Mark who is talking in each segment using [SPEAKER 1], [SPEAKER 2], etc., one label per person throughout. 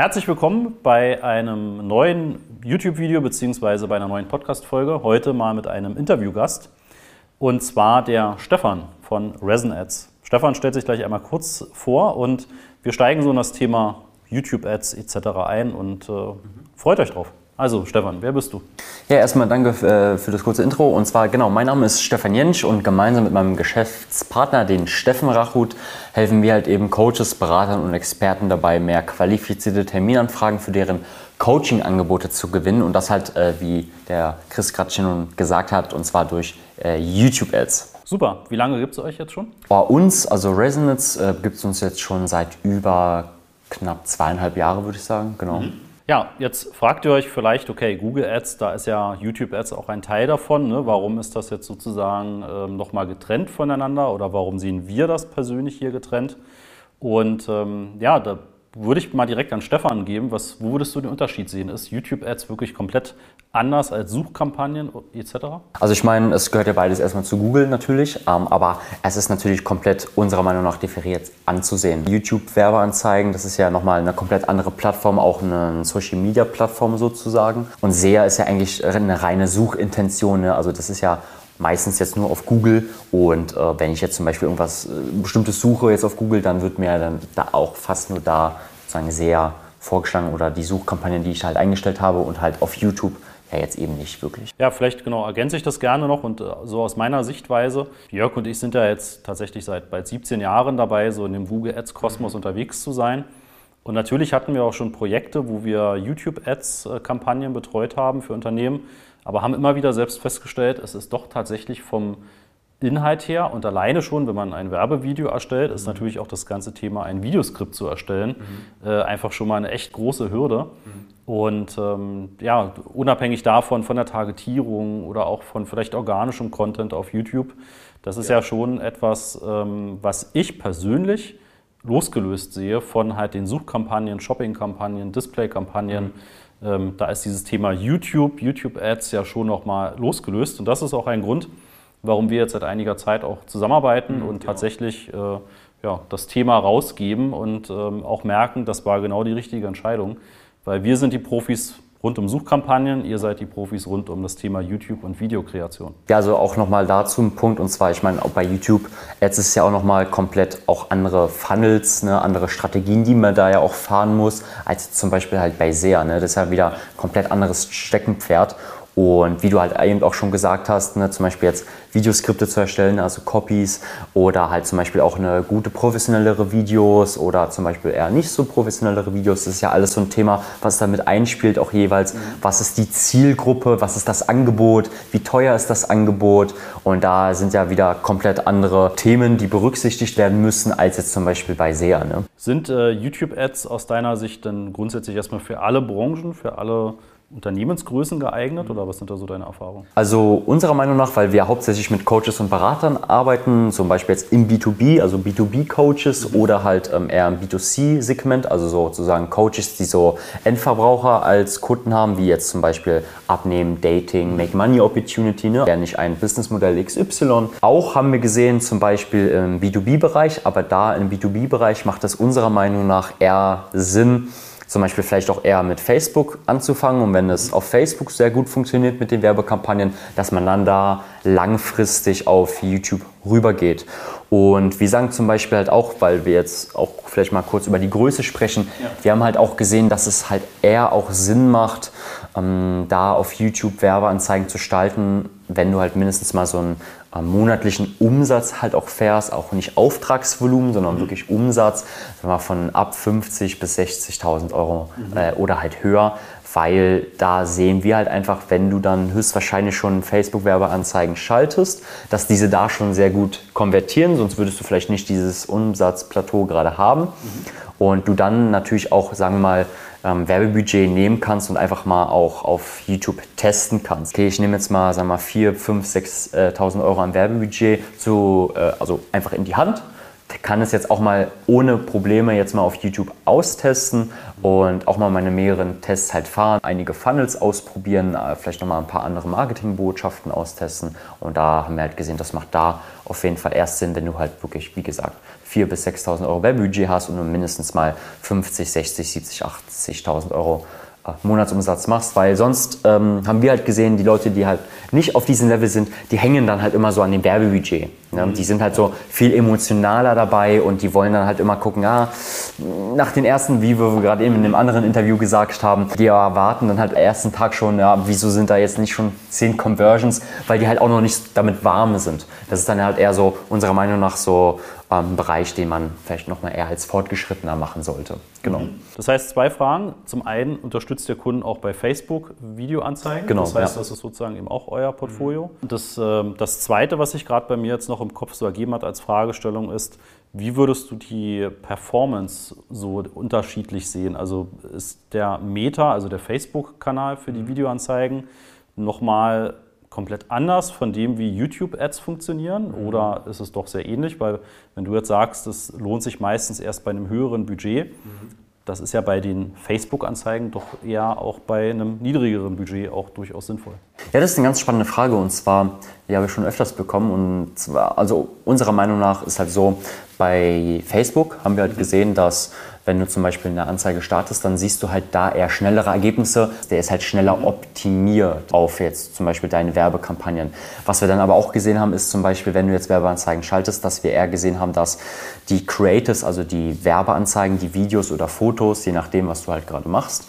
[SPEAKER 1] Herzlich willkommen bei einem neuen YouTube-Video bzw. bei einer neuen Podcast-Folge. Heute mal mit einem Interviewgast und zwar der Stefan von Resin Ads. Stefan stellt sich gleich einmal kurz vor und wir steigen so in das Thema YouTube-Ads etc. ein und äh, freut euch drauf. Also Stefan, wer bist du?
[SPEAKER 2] Ja, erstmal danke äh, für das kurze Intro. Und zwar, genau, mein Name ist Stefan Jentsch und gemeinsam mit meinem Geschäftspartner, den Steffen Rachut, helfen wir halt eben Coaches, Beratern und Experten dabei, mehr qualifizierte Terminanfragen für deren Coaching-Angebote zu gewinnen. Und das halt, äh, wie der Chris gerade schon gesagt hat, und zwar durch äh, YouTube-Ads.
[SPEAKER 1] Super. Wie lange gibt es euch jetzt schon?
[SPEAKER 2] Bei uns, also Resonance, gibt es uns jetzt schon seit über knapp zweieinhalb Jahre, würde ich sagen. Genau. Mhm.
[SPEAKER 1] Ja, jetzt fragt ihr euch vielleicht, okay, Google Ads, da ist ja YouTube Ads auch ein Teil davon. Ne? Warum ist das jetzt sozusagen ähm, nochmal getrennt voneinander oder warum sehen wir das persönlich hier getrennt? Und ähm, ja, da würde ich mal direkt an Stefan geben. Was, wo würdest du den Unterschied sehen? Ist YouTube-Ads wirklich komplett anders als Suchkampagnen etc.?
[SPEAKER 2] Also ich meine, es gehört ja beides erstmal zu Google natürlich, ähm, aber es ist natürlich komplett unserer Meinung nach differiert anzusehen. YouTube-Werbeanzeigen, das ist ja nochmal eine komplett andere Plattform, auch eine Social-Media-Plattform sozusagen. Und SEA ist ja eigentlich eine reine Suchintention. Ne? Also das ist ja meistens jetzt nur auf Google und äh, wenn ich jetzt zum Beispiel irgendwas äh, bestimmtes suche jetzt auf Google, dann wird mir dann da auch fast nur da sozusagen sehr vorgeschlagen oder die Suchkampagnen, die ich halt eingestellt habe und halt auf YouTube ja jetzt eben nicht wirklich.
[SPEAKER 1] Ja, vielleicht genau ergänze ich das gerne noch und äh, so aus meiner Sichtweise. Jörg und ich sind ja jetzt tatsächlich seit bald 17 Jahren dabei, so in dem Google Ads Kosmos mhm. unterwegs zu sein. Und natürlich hatten wir auch schon Projekte, wo wir YouTube Ads Kampagnen betreut haben für Unternehmen aber haben immer wieder selbst festgestellt, es ist doch tatsächlich vom Inhalt her und alleine schon, wenn man ein Werbevideo erstellt, ist mhm. natürlich auch das ganze Thema, ein Videoskript zu erstellen, mhm. äh, einfach schon mal eine echt große Hürde. Mhm. Und ähm, ja, unabhängig davon, von der Targetierung oder auch von vielleicht organischem Content auf YouTube, das ist ja, ja schon etwas, ähm, was ich persönlich losgelöst sehe von halt den Suchkampagnen, Shoppingkampagnen, Displaykampagnen. Mhm ähm, da ist dieses Thema YouTube, YouTube-Ads ja schon nochmal losgelöst. Und das ist auch ein Grund, warum wir jetzt seit einiger Zeit auch zusammenarbeiten mhm, und genau. tatsächlich äh, ja, das Thema rausgeben und ähm, auch merken, das war genau die richtige Entscheidung. Weil wir sind die Profis rund um Suchkampagnen. Ihr seid die Profis rund um das Thema YouTube und Videokreation.
[SPEAKER 2] Ja, also auch nochmal dazu ein Punkt. Und zwar, ich meine, auch bei YouTube, jetzt ist es ja auch nochmal komplett auch andere Funnels, ne, andere Strategien, die man da ja auch fahren muss, als zum Beispiel halt bei SEA. Ne? Das ist ja wieder komplett anderes Steckenpferd. Und wie du halt eben auch schon gesagt hast, ne, zum Beispiel jetzt Videoskripte zu erstellen, also Copies oder halt zum Beispiel auch eine gute professionellere Videos oder zum Beispiel eher nicht so professionellere Videos, das ist ja alles so ein Thema, was damit einspielt, auch jeweils, mhm. was ist die Zielgruppe, was ist das Angebot, wie teuer ist das Angebot und da sind ja wieder komplett andere Themen, die berücksichtigt werden müssen, als jetzt zum Beispiel bei SEA. Ne?
[SPEAKER 1] Sind äh, YouTube-Ads aus deiner Sicht dann grundsätzlich erstmal für alle Branchen, für alle Unternehmensgrößen geeignet oder was sind da so deine Erfahrungen?
[SPEAKER 2] Also unserer Meinung nach, weil wir hauptsächlich mit Coaches und Beratern arbeiten, zum Beispiel jetzt im B2B, also B2B-Coaches mhm. oder halt ähm, eher im B2C-Segment, also sozusagen Coaches, die so Endverbraucher als Kunden haben, wie jetzt zum Beispiel Abnehmen, Dating, Make Money Opportunity, ne? ja nicht ein Businessmodell XY. Auch haben wir gesehen, zum Beispiel im B2B-Bereich, aber da im B2B-Bereich macht es unserer Meinung nach eher Sinn, zum Beispiel vielleicht auch eher mit Facebook anzufangen und wenn es auf Facebook sehr gut funktioniert mit den Werbekampagnen, dass man dann da langfristig auf YouTube rübergeht. Und wir sagen zum Beispiel halt auch, weil wir jetzt auch vielleicht mal kurz über die Größe sprechen, ja. wir haben halt auch gesehen, dass es halt eher auch Sinn macht, ähm, da auf YouTube Werbeanzeigen zu gestalten, wenn du halt mindestens mal so einen äh, monatlichen Umsatz halt auch fährst, auch nicht Auftragsvolumen, sondern mhm. wirklich Umsatz, wir von ab 50 bis 60.000 Euro mhm. äh, oder halt höher, weil da sehen wir halt einfach, wenn du dann höchstwahrscheinlich schon Facebook-Werbeanzeigen schaltest, dass diese da schon sehr gut konvertieren, sonst würdest du vielleicht nicht dieses Umsatzplateau gerade haben. Mhm. Und du dann natürlich auch, sagen wir mal, ähm, Werbebudget nehmen kannst und einfach mal auch auf YouTube testen kannst. Okay, ich nehme jetzt mal, sagen wir mal, 4, 5, 6.000 Euro an Werbebudget zu, äh, also einfach in die Hand kann es jetzt auch mal ohne Probleme jetzt mal auf YouTube austesten und auch mal meine mehreren Tests halt fahren, einige Funnels ausprobieren, äh, vielleicht nochmal ein paar andere Marketingbotschaften austesten. Und da haben wir halt gesehen, das macht da auf jeden Fall erst Sinn, wenn du halt wirklich, wie gesagt, 4.000 bis 6.000 Euro Werbudget hast und du mindestens mal 50, 60, 70, 80.000 Euro Monatsumsatz machst, weil sonst ähm, haben wir halt gesehen, die Leute, die halt nicht auf diesem Level sind, die hängen dann halt immer so an dem Werbebudget. Ne? Mhm. Die sind halt so viel emotionaler dabei und die wollen dann halt immer gucken, ah, nach den ersten, wie wir gerade eben in einem anderen Interview gesagt haben, die erwarten dann halt am ersten Tag schon, ja, wieso sind da jetzt nicht schon zehn Conversions, weil die halt auch noch nicht damit warm sind. Das ist dann halt eher so unserer Meinung nach so ähm, Bereich, den man vielleicht noch mal eher als fortgeschrittener machen sollte.
[SPEAKER 1] Genau. Mhm. Das heißt, zwei Fragen. Zum einen unterstützt der Kunden auch bei Facebook Videoanzeigen.
[SPEAKER 2] Genau.
[SPEAKER 1] Das heißt, ja. das ist sozusagen eben auch euer Portfolio. Mhm. Das, äh, das zweite, was sich gerade bei mir jetzt noch im Kopf so ergeben hat als Fragestellung, ist, wie würdest du die Performance so unterschiedlich sehen? Also ist der Meta, also der Facebook-Kanal für die mhm. Videoanzeigen, nochmal komplett anders von dem, wie YouTube-Ads funktionieren? Mhm. Oder ist es doch sehr ähnlich? Weil wenn du jetzt sagst, es lohnt sich meistens erst bei einem höheren Budget, mhm. das ist ja bei den Facebook-Anzeigen doch eher auch bei einem niedrigeren Budget auch durchaus sinnvoll.
[SPEAKER 2] Ja, das ist eine ganz spannende Frage und zwar, die habe ich schon öfters bekommen und zwar, also unserer Meinung nach ist halt so, bei Facebook haben wir halt mhm. gesehen, dass wenn du zum Beispiel eine Anzeige startest, dann siehst du halt da eher schnellere Ergebnisse. Der ist halt schneller optimiert auf jetzt zum Beispiel deine Werbekampagnen. Was wir dann aber auch gesehen haben, ist zum Beispiel, wenn du jetzt Werbeanzeigen schaltest, dass wir eher gesehen haben, dass die Creatives, also die Werbeanzeigen, die Videos oder Fotos, je nachdem, was du halt gerade machst,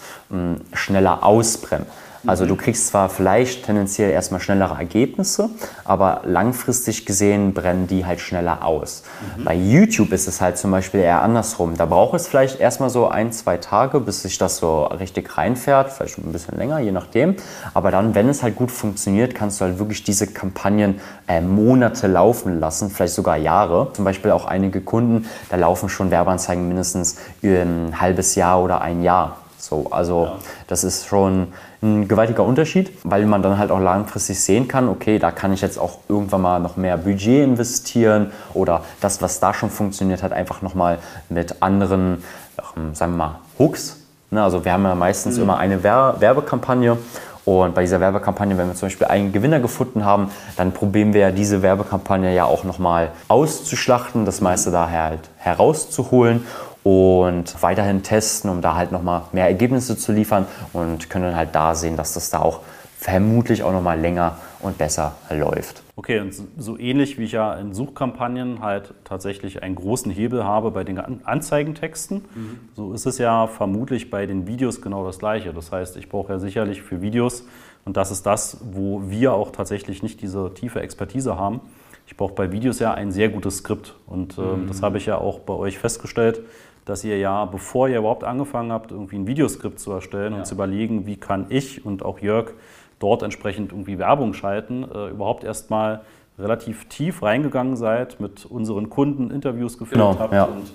[SPEAKER 2] schneller ausbrennen. Also du kriegst zwar vielleicht tendenziell erstmal schnellere Ergebnisse, aber langfristig gesehen brennen die halt schneller aus. Mhm. Bei YouTube ist es halt zum Beispiel eher andersrum. Da braucht es vielleicht erstmal so ein, zwei Tage, bis sich das so richtig reinfährt, vielleicht ein bisschen länger, je nachdem. Aber dann, wenn es halt gut funktioniert, kannst du halt wirklich diese Kampagnen äh, Monate laufen lassen, vielleicht sogar Jahre. Zum Beispiel auch einige Kunden, da laufen schon Werbeanzeigen mindestens ein halbes Jahr oder ein Jahr. So, also ja. das ist schon ein gewaltiger Unterschied, weil man dann halt auch langfristig sehen kann, okay, da kann ich jetzt auch irgendwann mal noch mehr Budget investieren oder das, was da schon funktioniert hat, einfach nochmal mit anderen, sagen wir mal, Hooks. Ne, also wir haben ja meistens mhm. immer eine Werbekampagne und bei dieser Werbekampagne, wenn wir zum Beispiel einen Gewinner gefunden haben, dann probieren wir ja diese Werbekampagne ja auch nochmal auszuschlachten, das meiste daher halt herauszuholen und weiterhin testen, um da halt nochmal mehr Ergebnisse zu liefern und können halt da sehen, dass das da auch vermutlich auch nochmal länger und besser läuft.
[SPEAKER 1] Okay, und so ähnlich wie ich ja in Suchkampagnen halt tatsächlich einen großen Hebel habe bei den Anzeigentexten, mhm. so ist es ja vermutlich bei den Videos genau das Gleiche. Das heißt, ich brauche ja sicherlich für Videos, und das ist das, wo wir auch tatsächlich nicht diese tiefe Expertise haben, ich brauche bei Videos ja ein sehr gutes Skript. Und äh, mhm. das habe ich ja auch bei euch festgestellt dass ihr ja, bevor ihr überhaupt angefangen habt, irgendwie ein Videoskript zu erstellen ja. und zu überlegen, wie kann ich und auch Jörg dort entsprechend irgendwie Werbung schalten, äh, überhaupt erstmal relativ tief reingegangen seid, mit unseren Kunden Interviews geführt genau, habt ja. und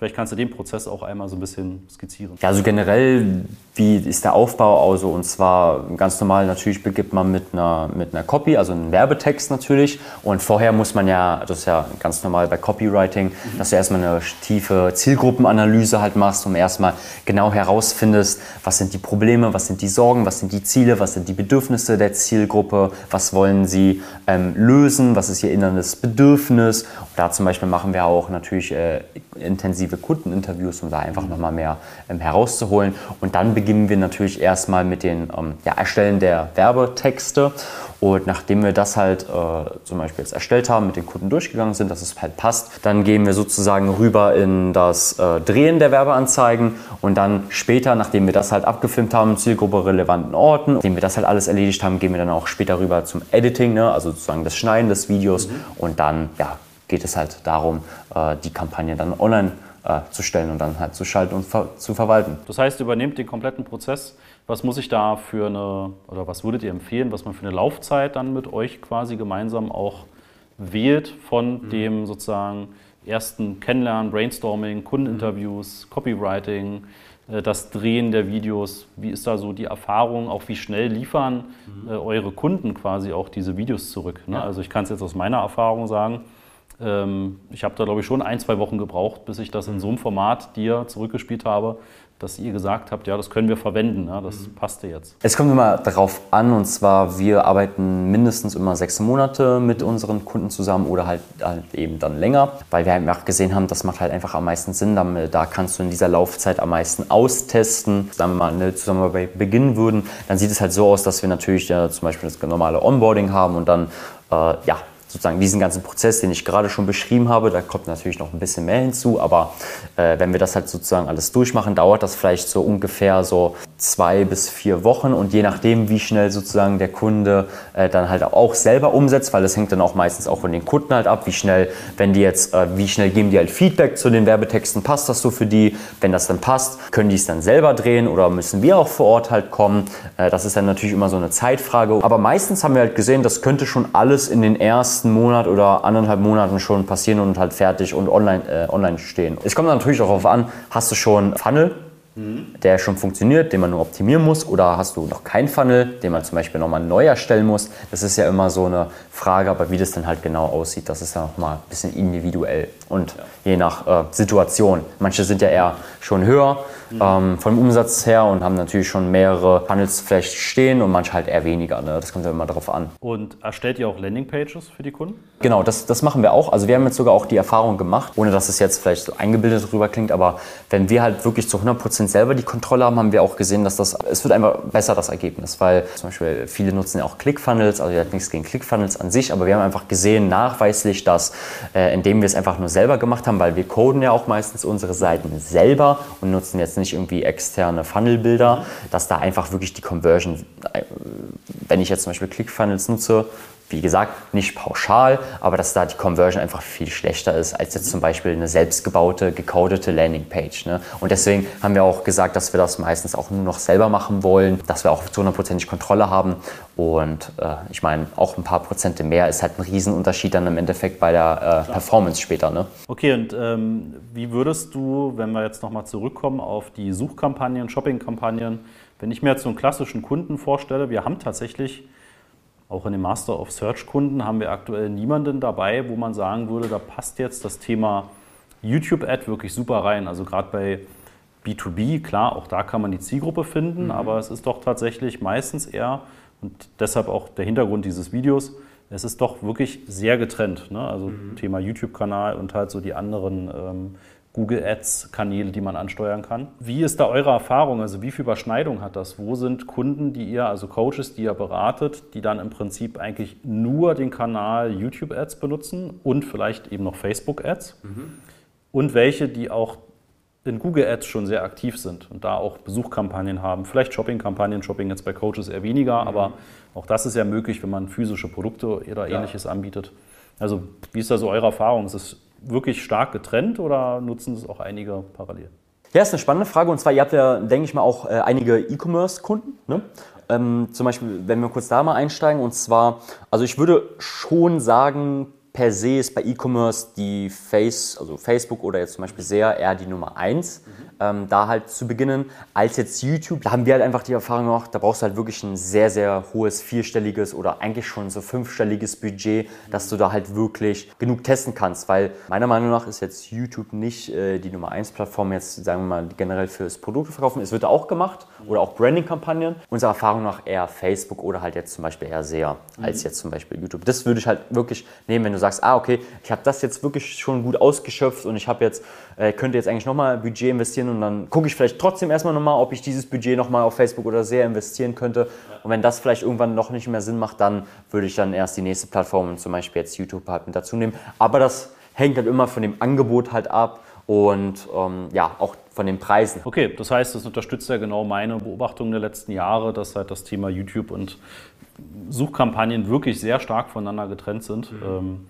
[SPEAKER 1] Vielleicht kannst du den Prozess auch einmal so ein bisschen skizzieren.
[SPEAKER 2] Ja, also generell, wie ist der Aufbau? Also, und zwar ganz normal, natürlich begibt man mit einer, mit einer Copy, also einem Werbetext natürlich. Und vorher muss man ja, das ist ja ganz normal bei Copywriting, mhm. dass du erstmal eine tiefe Zielgruppenanalyse halt machst, um erstmal genau herausfindest, was sind die Probleme, was sind die Sorgen, was sind die Ziele, was sind die Bedürfnisse der Zielgruppe, was wollen sie ähm, lösen, was ist ihr inneres Bedürfnis. Und da zum Beispiel machen wir auch natürlich äh, intensiv intensive Kundeninterviews, um da einfach mhm. nochmal mehr ähm, herauszuholen. Und dann beginnen wir natürlich erstmal mit dem ähm, ja, Erstellen der Werbetexte. Und nachdem wir das halt äh, zum Beispiel jetzt erstellt haben, mit den Kunden durchgegangen sind, dass es halt passt, dann gehen wir sozusagen rüber in das äh, Drehen der Werbeanzeigen und dann später, nachdem wir das halt abgefilmt haben, Zielgruppe relevanten Orten, nachdem wir das halt alles erledigt haben, gehen wir dann auch später rüber zum Editing, ne? also sozusagen das Schneiden des Videos mhm. und dann ja, geht es halt darum, äh, die Kampagne dann online äh, zu stellen und dann halt zu schalten und ver zu verwalten.
[SPEAKER 1] Das heißt, übernehmt den kompletten Prozess. Was muss ich da für eine, oder was würdet ihr empfehlen, was man für eine Laufzeit dann mit euch quasi gemeinsam auch wählt von mhm. dem sozusagen ersten Kennenlernen, Brainstorming, Kundeninterviews, mhm. Copywriting, äh, das Drehen der Videos. Wie ist da so die Erfahrung? Auch wie schnell liefern mhm. äh, eure Kunden quasi auch diese Videos zurück? Ne? Ja. Also ich kann es jetzt aus meiner Erfahrung sagen ich habe da, glaube ich, schon ein, zwei Wochen gebraucht, bis ich das in so einem Format dir zurückgespielt habe, dass ihr gesagt habt, ja, das können wir verwenden, ja, das mhm. passte jetzt.
[SPEAKER 2] Es kommt immer darauf an, und zwar, wir arbeiten mindestens immer sechs Monate mit unseren Kunden zusammen oder halt, halt eben dann länger, weil wir einfach gesehen haben, das macht halt einfach am meisten Sinn. Da kannst du in dieser Laufzeit am meisten austesten. Wenn wir mal eine Zusammenarbeit beginnen würden, dann sieht es halt so aus, dass wir natürlich ja zum Beispiel das normale Onboarding haben und dann äh, ja, sozusagen diesen ganzen Prozess, den ich gerade schon beschrieben habe, da kommt natürlich noch ein bisschen mehr hinzu, aber äh, wenn wir das halt sozusagen alles durchmachen, dauert das vielleicht so ungefähr so zwei bis vier Wochen und je nachdem, wie schnell sozusagen der Kunde äh, dann halt auch selber umsetzt, weil das hängt dann auch meistens auch von den Kunden halt ab, wie schnell, wenn die jetzt, äh, wie schnell geben die halt Feedback zu den Werbetexten, passt das so für die, wenn das dann passt, können die es dann selber drehen oder müssen wir auch vor Ort halt kommen, äh, das ist dann natürlich immer so eine Zeitfrage, aber meistens haben wir halt gesehen, das könnte schon alles in den ersten nächsten Monat oder anderthalb Monaten schon passieren und halt fertig und online, äh, online stehen. Es kommt natürlich auch darauf an, hast du schon Funnel, der schon funktioniert, den man nur optimieren muss, oder hast du noch keinen Funnel, den man zum Beispiel nochmal neu erstellen muss? Das ist ja immer so eine Frage, aber wie das dann halt genau aussieht, das ist ja nochmal ein bisschen individuell und ja. je nach äh, Situation. Manche sind ja eher schon höher mhm. ähm, vom Umsatz her und haben natürlich schon mehrere Funnels vielleicht stehen und manche halt eher weniger. Ne? Das kommt ja immer darauf an.
[SPEAKER 1] Und erstellt ihr auch Landingpages für die Kunden?
[SPEAKER 2] Genau, das, das machen wir auch. Also wir haben jetzt sogar auch die Erfahrung gemacht, ohne dass es jetzt vielleicht so eingebildet rüber klingt, aber wenn wir halt wirklich zu 100% selber die Kontrolle haben, haben wir auch gesehen, dass das, es wird einfach besser, das Ergebnis, weil zum Beispiel viele nutzen ja auch ClickFunnels, also ihr habt nichts gegen ClickFunnels an sich, aber wir haben einfach gesehen, nachweislich, dass äh, indem wir es einfach nur selber gemacht haben, weil wir coden ja auch meistens unsere Seiten selber und nutzen jetzt nicht irgendwie externe Funnelbilder, dass da einfach wirklich die Conversion, äh, wenn ich jetzt zum Beispiel ClickFunnels nutze, wie gesagt, nicht pauschal, aber dass da die Conversion einfach viel schlechter ist als jetzt zum Beispiel eine selbstgebaute, gecodete Landingpage. Ne? Und deswegen haben wir auch gesagt, dass wir das meistens auch nur noch selber machen wollen, dass wir auch zu 100% Kontrolle haben. Und äh, ich meine, auch ein paar Prozente mehr ist halt ein Riesenunterschied dann im Endeffekt bei der äh, Performance später. Ne?
[SPEAKER 1] Okay, und ähm, wie würdest du, wenn wir jetzt nochmal zurückkommen auf die Suchkampagnen, Shoppingkampagnen, wenn ich mir jetzt so einen klassischen Kunden vorstelle, wir haben tatsächlich auch in den Master of Search Kunden haben wir aktuell niemanden dabei, wo man sagen würde, da passt jetzt das Thema YouTube-Ad wirklich super rein. Also gerade bei B2B, klar, auch da kann man die Zielgruppe finden, mhm. aber es ist doch tatsächlich meistens eher, und deshalb auch der Hintergrund dieses Videos, es ist doch wirklich sehr getrennt. Ne? Also mhm. Thema YouTube-Kanal und halt so die anderen ähm, Google Ads-Kanäle, die man ansteuern kann. Wie ist da eure Erfahrung? Also wie viel Überschneidung hat das? Wo sind Kunden, die ihr, also Coaches, die ihr beratet, die dann im Prinzip eigentlich nur den Kanal YouTube Ads benutzen und vielleicht eben noch Facebook Ads? Mhm. Und welche, die auch in Google Ads schon sehr aktiv sind und da auch Besuchkampagnen haben, vielleicht Shopping-Kampagnen, Shopping jetzt bei Coaches eher weniger, mhm. aber auch das ist ja möglich, wenn man physische Produkte oder ähnliches ja. anbietet. Also wie ist da so eure Erfahrung? Ist es wirklich stark getrennt oder nutzen es auch einige parallel?
[SPEAKER 2] Ja, ist eine spannende Frage. Und zwar, ihr habt ja, denke ich mal, auch äh, einige E-Commerce-Kunden. Ne? Ähm, zum Beispiel, wenn wir kurz da mal einsteigen. Und zwar, also ich würde schon sagen, per se ist bei E-Commerce die Face, also Facebook oder jetzt zum Beispiel SEA eher die Nummer eins. Mhm ähm, da halt zu beginnen, als jetzt YouTube. Da haben wir halt einfach die Erfahrung gemacht, da brauchst du halt wirklich ein sehr, sehr hohes vierstelliges oder eigentlich schon so fünfstelliges Budget, dass du da halt wirklich genug testen kannst, weil meiner Meinung nach ist jetzt YouTube nicht äh, die Nummer 1 Plattform jetzt, sagen wir mal, generell fürs Produktverkaufen. Es wird auch gemacht oder auch Branding-Kampagnen. Unserer Erfahrung nach eher Facebook oder halt jetzt zum Beispiel eher SEA mhm. als jetzt zum Beispiel YouTube. Das würde ich halt wirklich nehmen, wenn du sagst, ah, okay, ich habe das jetzt wirklich schon gut ausgeschöpft und ich habe jetzt, äh, könnte jetzt eigentlich nochmal Budget investieren und dann gucke ich vielleicht trotzdem erstmal nochmal, ob ich dieses Budget nochmal auf Facebook oder sehr investieren könnte. Und wenn das vielleicht irgendwann noch nicht mehr Sinn macht, dann würde ich dann erst die nächste Plattform, zum Beispiel jetzt YouTube, halt mit dazu nehmen. Aber das hängt halt immer von dem Angebot halt ab und ähm, ja, auch von den Preisen.
[SPEAKER 1] Okay, das heißt, das unterstützt ja genau meine Beobachtung der letzten Jahre, dass halt das Thema YouTube und Suchkampagnen wirklich sehr stark voneinander getrennt sind. Mhm. Ähm,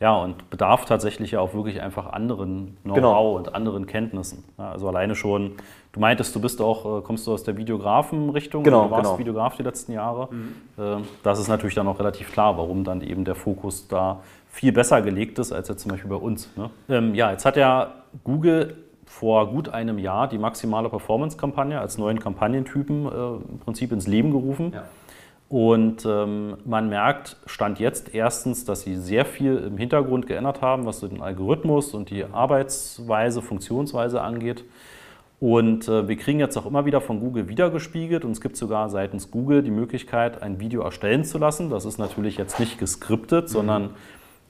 [SPEAKER 1] ja, und bedarf tatsächlich ja auch wirklich einfach anderen Know-how genau. und anderen Kenntnissen. Ja, also alleine schon, du meintest, du bist auch, äh, kommst du aus der Videografen-Richtung,
[SPEAKER 2] genau,
[SPEAKER 1] du warst
[SPEAKER 2] genau.
[SPEAKER 1] Videograf die letzten Jahre. Mhm. Ähm, das ist natürlich dann auch relativ klar, warum dann eben der Fokus da viel besser gelegt ist, als jetzt zum Beispiel bei uns. Ne? Ähm, ja, jetzt hat ja Google vor gut einem Jahr die maximale Performance-Kampagne als neuen Kampagnentypen äh, im Prinzip ins Leben gerufen. Ja. Und ähm, man merkt, stand jetzt erstens, dass sie sehr viel im Hintergrund geändert haben, was so den Algorithmus und die Arbeitsweise, Funktionsweise angeht. Und äh, wir kriegen jetzt auch immer wieder von Google wiedergespiegelt und es gibt sogar seitens Google die Möglichkeit, ein Video erstellen zu lassen. Das ist natürlich jetzt nicht geskriptet, mhm. sondern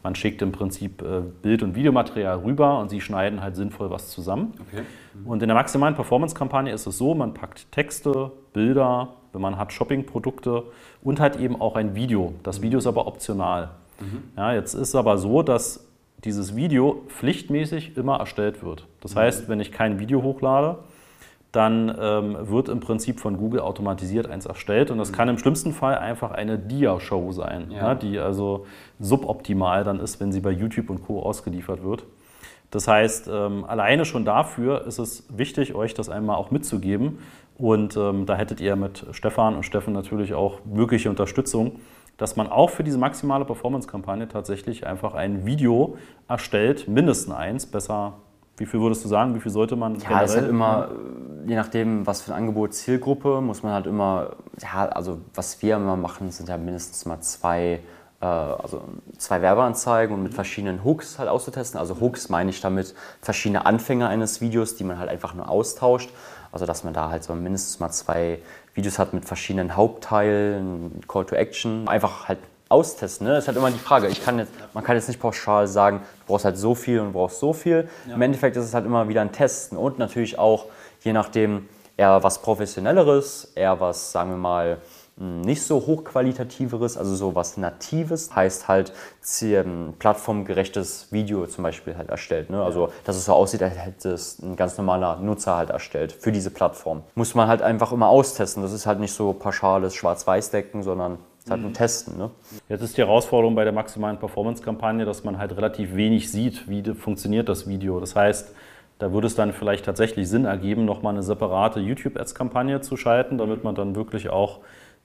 [SPEAKER 1] man schickt im Prinzip äh, Bild- und Videomaterial rüber und sie schneiden halt sinnvoll was zusammen. Okay. Mhm. Und in der maximalen Performance-Kampagne ist es so, man packt Texte, Bilder, wenn man hat Shopping-Produkte und halt eben auch ein Video. Das Video ist aber optional. Mhm. Ja, jetzt ist es aber so, dass dieses Video pflichtmäßig immer erstellt wird. Das mhm. heißt, wenn ich kein Video hochlade, dann ähm, wird im Prinzip von Google automatisiert eins erstellt und das mhm. kann im schlimmsten Fall einfach eine Dia-Show sein, ja. Ja, die also suboptimal dann ist, wenn sie bei YouTube und Co. ausgeliefert wird. Das heißt, ähm, alleine schon dafür ist es wichtig, euch das einmal auch mitzugeben und ähm, da hättet ihr mit Stefan und Steffen natürlich auch mögliche Unterstützung, dass man auch für diese maximale Performance-Kampagne tatsächlich einfach ein Video erstellt, mindestens eins, besser wie viel würdest du sagen? Wie viel sollte man?
[SPEAKER 2] Ja, es ist halt immer, je nachdem, was für ein Angebot, Zielgruppe, muss man halt immer, ja, also was wir immer machen, sind ja mindestens mal zwei, äh, also zwei Werbeanzeigen und mit verschiedenen Hooks halt auszutesten. Also Hooks meine ich damit verschiedene Anfänger eines Videos, die man halt einfach nur austauscht. Also dass man da halt so mindestens mal zwei Videos hat mit verschiedenen Hauptteilen, Call to Action, einfach halt austesten. Ne? Das ist halt immer die Frage. Ich kann jetzt, man kann jetzt nicht pauschal sagen, du brauchst halt so viel und du brauchst so viel. Ja. Im Endeffekt ist es halt immer wieder ein Testen und natürlich auch, je nachdem, eher was Professionelleres, eher was, sagen wir mal, nicht so hochqualitativeres, also so was Natives, heißt halt plattformgerechtes Video zum Beispiel halt erstellt. Ne? Also dass es so aussieht, als hätte es ein ganz normaler Nutzer halt erstellt für diese Plattform. Muss man halt einfach immer austesten. Das ist halt nicht so pauschales Schwarz-Weiß-Decken, sondern ist halt ein mhm. Testen. Ne?
[SPEAKER 1] Jetzt ist die Herausforderung bei der maximalen Performance-Kampagne, dass man halt relativ wenig sieht, wie funktioniert das Video. Das heißt, da würde es dann vielleicht tatsächlich Sinn ergeben, nochmal eine separate YouTube-Ads-Kampagne zu schalten, damit man dann wirklich auch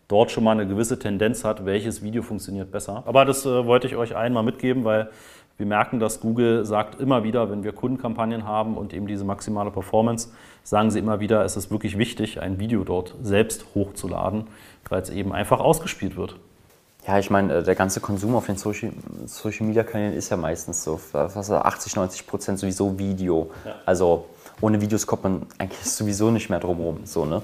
[SPEAKER 1] dort schon mal eine gewisse Tendenz hat, welches Video funktioniert besser. Aber das äh, wollte ich euch einmal mitgeben, weil wir merken, dass Google sagt immer wieder, wenn wir Kundenkampagnen haben und eben diese maximale Performance, sagen sie immer wieder, es ist wirklich wichtig, ein Video dort selbst hochzuladen, weil es eben einfach ausgespielt wird.
[SPEAKER 2] Ja, ich meine, äh, der ganze Konsum auf den Social, Social Media Kanälen ist ja meistens so fast 80, 90 Prozent sowieso Video. Ja. Also ohne Videos kommt man eigentlich sowieso nicht mehr drumherum. So, ne?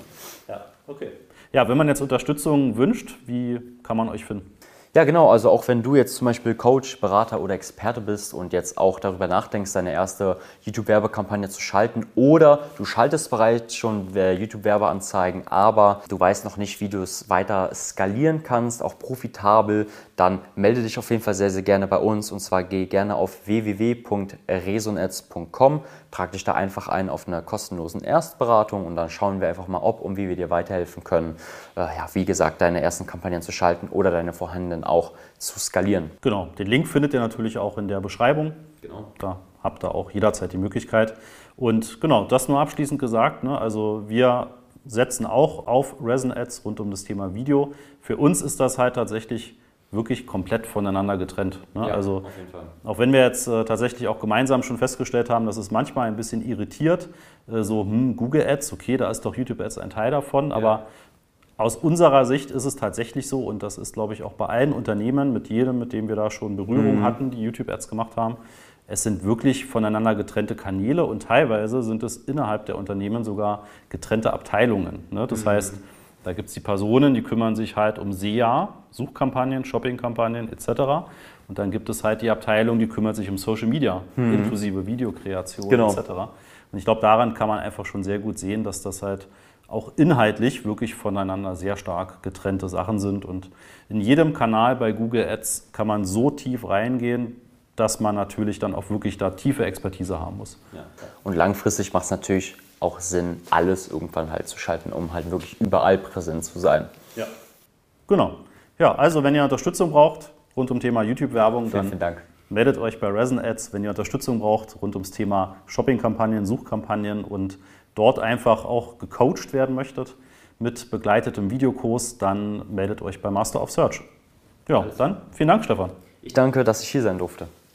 [SPEAKER 1] Ja, okay. Ja, wenn man jetzt Unterstützung wünscht, wie kann man euch finden?
[SPEAKER 2] Ja, genau. Also auch wenn du jetzt zum Beispiel Coach, Berater oder Experte bist und jetzt auch darüber nachdenkst, deine erste YouTube-Werbekampagne zu schalten oder du schaltest bereits schon YouTube-Werbeanzeigen, aber du weißt noch nicht, wie du es weiter skalieren kannst, auch profitabel, dann melde dich auf jeden Fall sehr, sehr gerne bei uns und zwar geh gerne auf www.resonads.com, trag dich da einfach ein auf einer kostenlosen Erstberatung und dann schauen wir einfach mal, ob und wie wir dir weiterhelfen können, äh, ja, wie gesagt, deine ersten Kampagnen zu schalten oder deine vorhandenen auch zu skalieren.
[SPEAKER 1] Genau, den Link findet ihr natürlich auch in der Beschreibung. Genau. Da habt ihr auch jederzeit die Möglichkeit. Und genau, das nur abschließend gesagt. Ne? Also wir setzen auch auf Resin Ads rund um das Thema Video. Für uns ist das halt tatsächlich wirklich komplett voneinander getrennt. Ne? Ja, also auch wenn wir jetzt äh, tatsächlich auch gemeinsam schon festgestellt haben, dass es manchmal ein bisschen irritiert, äh, so hm, Google Ads, okay, da ist doch YouTube Ads ein Teil davon, ja. aber aus unserer Sicht ist es tatsächlich so und das ist, glaube ich, auch bei allen Unternehmen, mit jedem, mit dem wir da schon Berührung mhm. hatten, die YouTube Ads gemacht haben, es sind wirklich voneinander getrennte Kanäle und teilweise sind es innerhalb der Unternehmen sogar getrennte Abteilungen. Ne? Das mhm. heißt, da gibt es die Personen, die kümmern sich halt um SEA, Suchkampagnen, Shoppingkampagnen etc. Und dann gibt es halt die Abteilung, die kümmert sich um Social Media, mhm. inklusive Videokreation genau. etc. Und ich glaube, daran kann man einfach schon sehr gut sehen, dass das halt auch inhaltlich wirklich voneinander sehr stark getrennte Sachen sind. Und in jedem Kanal bei Google Ads kann man so tief reingehen, dass man natürlich dann auch wirklich da tiefe Expertise haben muss. Ja.
[SPEAKER 2] Und langfristig macht es natürlich auch Sinn, alles irgendwann halt zu schalten, um halt wirklich überall präsent zu sein.
[SPEAKER 1] Ja. Genau. Ja, also wenn ihr Unterstützung braucht rund um Thema YouTube-Werbung, dann vielen Dank. meldet euch bei Resin Ads. Wenn ihr Unterstützung braucht rund ums Thema Shopping-Kampagnen, Suchkampagnen und dort einfach auch gecoacht werden möchtet mit begleitetem Videokurs, dann meldet euch bei Master of Search. Ja, dann vielen Dank, Stefan.
[SPEAKER 2] Ich danke, dass ich hier sein durfte.